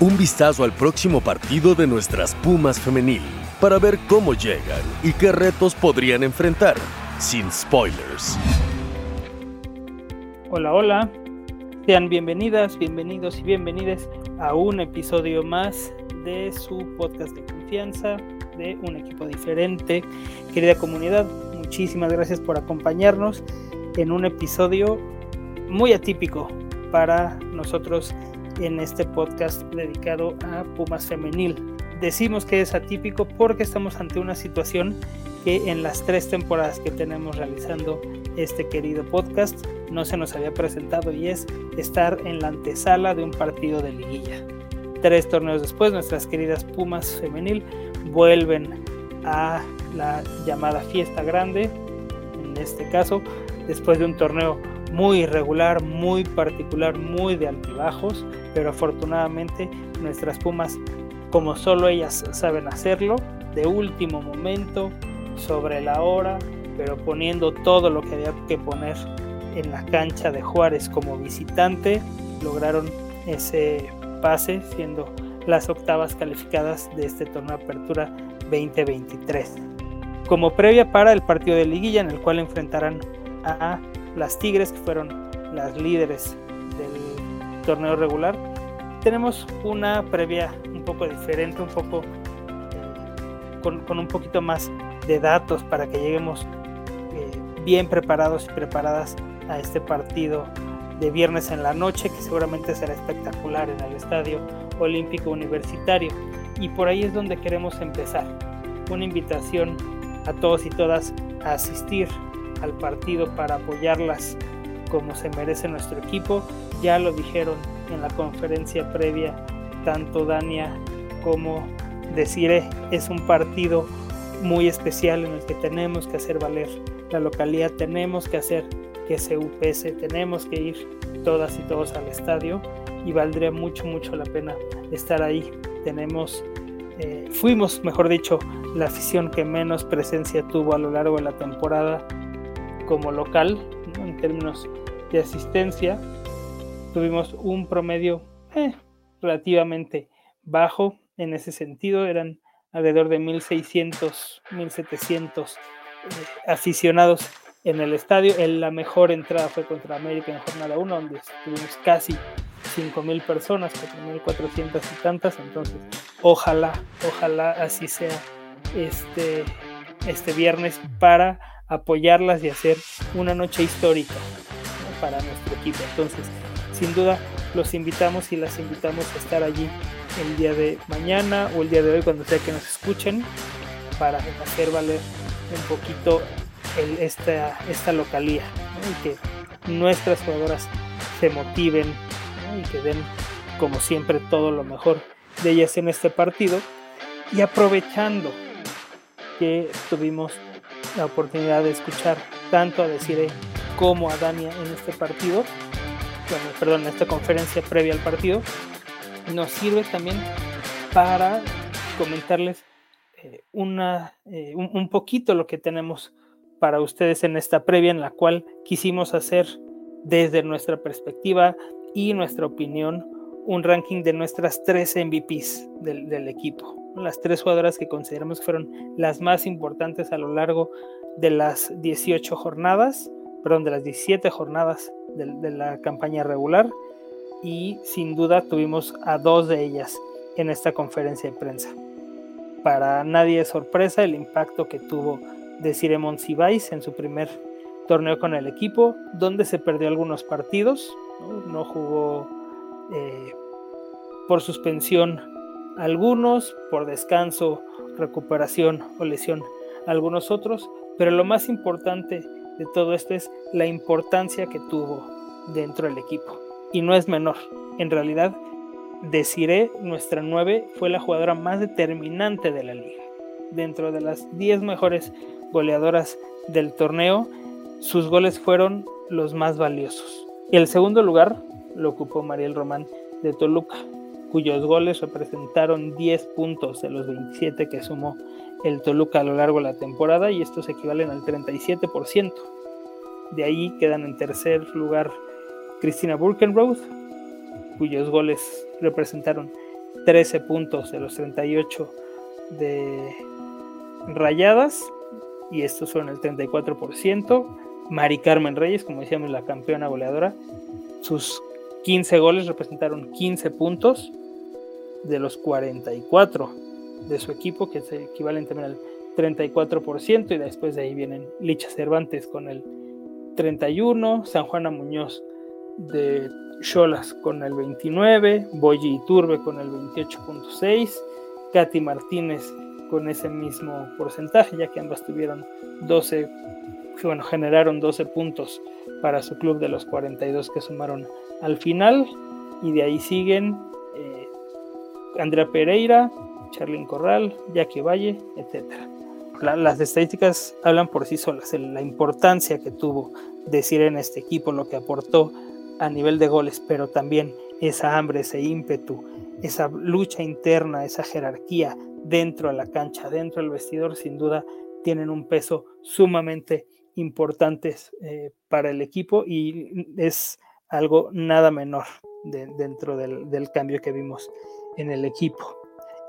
Un vistazo al próximo partido de nuestras Pumas femenil para ver cómo llegan y qué retos podrían enfrentar, sin spoilers. Hola, hola. Sean bienvenidas, bienvenidos y bienvenidas a un episodio más de su podcast de confianza, de un equipo diferente. Querida comunidad, muchísimas gracias por acompañarnos en un episodio muy atípico para nosotros en este podcast dedicado a Pumas Femenil. Decimos que es atípico porque estamos ante una situación que en las tres temporadas que tenemos realizando este querido podcast no se nos había presentado y es estar en la antesala de un partido de liguilla. Tres torneos después, nuestras queridas Pumas femenil vuelven a la llamada fiesta grande, en este caso, después de un torneo muy irregular, muy particular, muy de altibajos, pero afortunadamente nuestras Pumas, como solo ellas saben hacerlo, de último momento, sobre la hora, pero poniendo todo lo que había que poner en la cancha de Juárez como visitante, lograron ese pase siendo las octavas calificadas de este torneo Apertura 2023. Como previa para el partido de liguilla en el cual enfrentarán a las Tigres, que fueron las líderes del torneo regular, tenemos una previa un poco diferente, un poco con, un poquito más de datos para que lleguemos eh, bien preparados y preparadas a este partido de viernes en la noche, que seguramente será espectacular en el Estadio Olímpico Universitario. Y por ahí es donde queremos empezar. Una invitación a todos y todas a asistir al partido para apoyarlas como se merece nuestro equipo. Ya lo dijeron en la conferencia previa tanto Dania como Desire. Es un partido muy especial en el que tenemos que hacer valer la localidad, tenemos que hacer que se UPS, tenemos que ir todas y todos al estadio y valdría mucho, mucho la pena estar ahí. Tenemos, eh, fuimos, mejor dicho, la afición que menos presencia tuvo a lo largo de la temporada como local, en términos de asistencia. Tuvimos un promedio eh, relativamente bajo en ese sentido, eran alrededor de 1.600, 1.700 eh, aficionados en el estadio. la mejor entrada fue contra América en jornada 1, donde tuvimos casi 5.000 personas, 4.400 y tantas. Entonces, ojalá, ojalá así sea este, este viernes para apoyarlas y hacer una noche histórica para nuestro equipo. Entonces, sin duda, los invitamos y las invitamos a estar allí el día de mañana o el día de hoy, cuando sea que nos escuchen, para hacer valer un poquito esta, esta localía y que nuestras jugadoras se motiven y que den, como siempre, todo lo mejor de ellas en este partido. Y aprovechando que tuvimos la oportunidad de escuchar tanto a Desire como a Dania en este partido, bueno, perdón, en esta conferencia previa al partido, nos sirve también para comentarles eh, una, eh, un, poquito lo que tenemos para ustedes en esta previa en la cual quisimos hacer desde nuestra perspectiva y nuestra opinión un ranking de nuestras tres MVPs del equipo las tres jugadoras que consideramos que fueron las más importantes a lo largo de las 18 jornadas, perdón, de las 17 jornadas de, la campaña regular y sin duda tuvimos a dos de ellas en esta conferencia de prensa. Para nadie es sorpresa el impacto que tuvo Desire Monsiváis en su primer torneo con el equipo, donde se perdió algunos partidos, no, jugó eh, por suspensión algunos por descanso, recuperación o lesión, algunos otros, pero lo más importante de todo esto es la importancia que tuvo dentro del equipo. Y no es menor. En realidad, Desiree, nuestra 9, fue la jugadora más determinante de la liga. Dentro de las 10 mejores goleadoras del torneo, sus goles fueron los más valiosos. El segundo lugar lo ocupó Mariel Román de Toluca, cuyos goles representaron 10 puntos de los 27 que sumó el Toluca a lo largo de la temporada y estos equivalen al 37%. De ahí quedan en tercer lugar Cristina Burkenroth, cuyos goles representaron 13 puntos de los 38 de Rayadas y estos fueron el 34%. Mari Carmen Reyes, como decíamos, la campeona goleadora, sus 15 goles representaron 15 puntos de los 44 de su equipo, que se equivalen también al 34%, y después de ahí vienen Licha Cervantes con el 31, San Juana Muñoz de Cholas con el 29, Boyi Turbe con el 28.6, Katy Martínez con ese mismo porcentaje, ya que ambas tuvieron 12, bueno, generaron 12 puntos para su club de los 42 que sumaron al final, y de ahí siguen Andrea Pereira, Charlyn Corral, Jackie Valle, etc. las estadísticas hablan por sí solas, la importancia que tuvo decir en este equipo, lo que aportó a nivel de goles, pero también esa hambre, ese ímpetu, esa lucha interna, esa jerarquía dentro de la cancha, dentro del vestidor, sin duda tienen un peso sumamente importante eh, para el equipo y es algo nada menor dentro del, cambio que vimos en el equipo.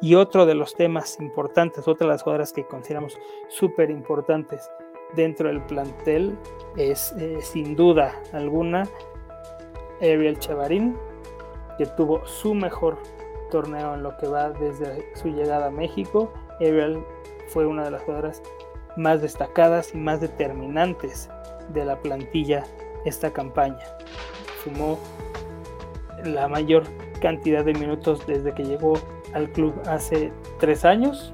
Y otro de los temas importantes, otra de las jugadoras que consideramos súper importantes dentro del plantel es eh, sin duda alguna Ariel Chavarín, que tuvo su mejor torneo en lo que va desde su llegada a México. Ariel fue una de las jugadoras más destacadas y más determinantes de la plantilla esta campaña. Sumó la mayor cantidad de minutos desde que llegó al club hace tres años.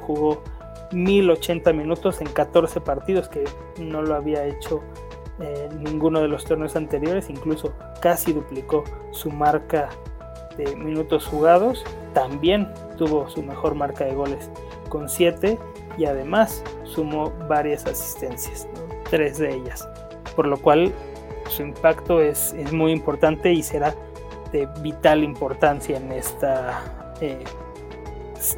Jugó 1080 minutos en 14 partidos que no lo había hecho ninguno de los torneos anteriores, incluso casi duplicó su marca de minutos jugados, también tuvo su mejor marca de goles con 7 y además sumó varias asistencias, tres de ellas, por lo cual su impacto es, es, muy importante y será de vital importancia en esta, eh,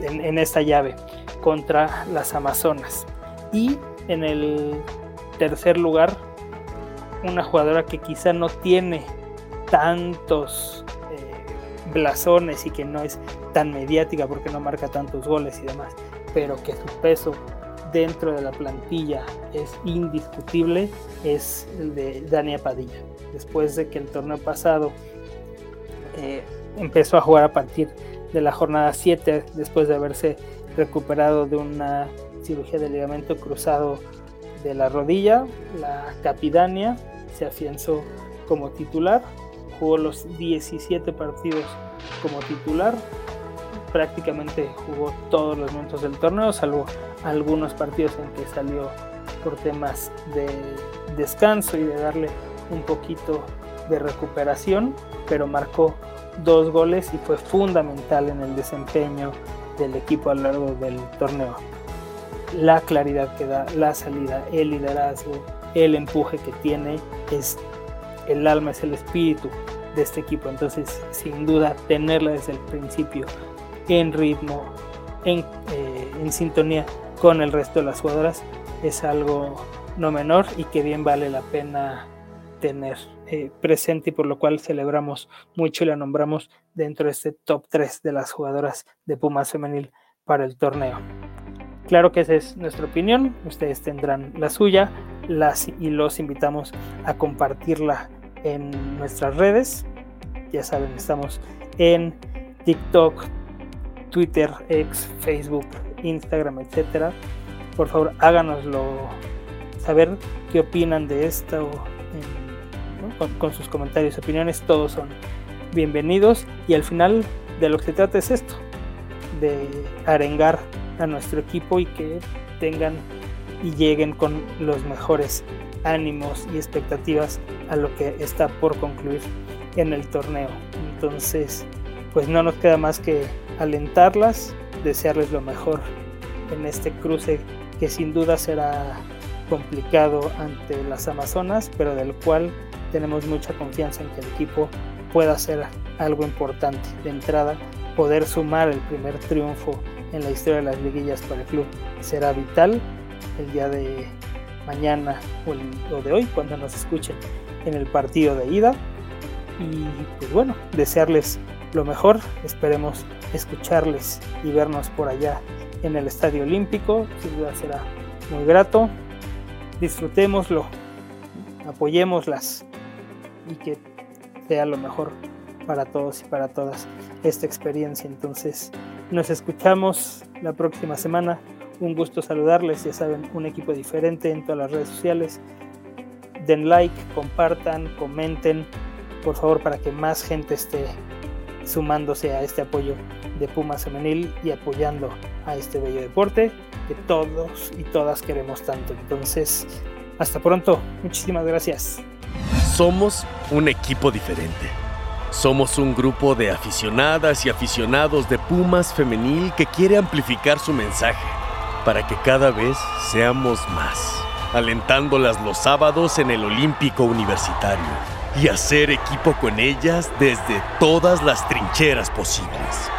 en, esta llave contra las Amazonas. Y en el tercer lugar una jugadora que quizá no tiene tantos eh, blasones y que no es tan mediática porque no marca tantos goles y demás, pero que su peso dentro de la plantilla es indiscutible, es el de Dania Padilla. Después de que el torneo pasado eh, empezó a jugar a partir de la jornada 7, después de haberse recuperado de una cirugía de ligamento cruzado de la rodilla, la Capidania se afianzó como titular, jugó los 17 partidos como titular, prácticamente jugó todos los momentos del torneo, salvo algunos partidos en que salió por temas de descanso y de darle un poquito de recuperación, pero marcó dos goles y fue fundamental en el desempeño del equipo a lo largo del torneo la claridad que da, la salida, el liderazgo, el empuje que tiene, es el alma, es el espíritu de este equipo. Entonces, sin duda, tenerla desde el principio en ritmo, en, eh, sintonía con el resto de las jugadoras, es algo no menor y que bien vale la pena tener eh, presente y por lo cual celebramos mucho y la nombramos dentro de este top 3 de las jugadoras de Pumas femenil para el torneo. Claro que esa es nuestra opinión, ustedes tendrán la suya las, y los invitamos a compartirla en nuestras redes. Ya saben, estamos en TikTok, Twitter, X, Facebook, Instagram, etc. Por favor, háganoslo saber qué opinan de esto con, sus comentarios, opiniones, todos son bienvenidos y al final de lo que se trata es esto, de arengar a nuestro equipo y que tengan y lleguen con los mejores ánimos y expectativas a lo que está por concluir en el torneo. Entonces, pues no nos queda más que alentarlas, desearles lo mejor en este cruce que sin duda será complicado ante las Amazonas, pero del cual tenemos mucha confianza en que el equipo pueda hacer algo importante. De entrada, poder sumar el primer triunfo en la historia de las liguillas para el club será vital el día de mañana o, de hoy cuando nos escuchen en el partido de ida. Y pues bueno, desearles lo mejor, esperemos escucharles y vernos por allá en el Estadio Olímpico, sin duda será muy grato. Disfrutémoslo, apoyémoslas y que sea lo mejor para todos y para todas esta experiencia. Entonces, nos escuchamos la próxima semana. Un gusto saludarles, ya saben, un equipo diferente en todas las redes sociales. Den like, compartan, comenten, por favor, para que más gente esté sumándose a este apoyo de Pumas Femenil y apoyando a este bello deporte que todos y todas queremos tanto. Entonces, hasta pronto. Muchísimas gracias. Somos un equipo diferente. Somos un grupo de aficionadas y aficionados de Pumas Femenil que quiere amplificar su mensaje para que cada vez seamos más, alentándolas los sábados en el Olímpico Universitario y hacer equipo con ellas desde todas las trincheras posibles.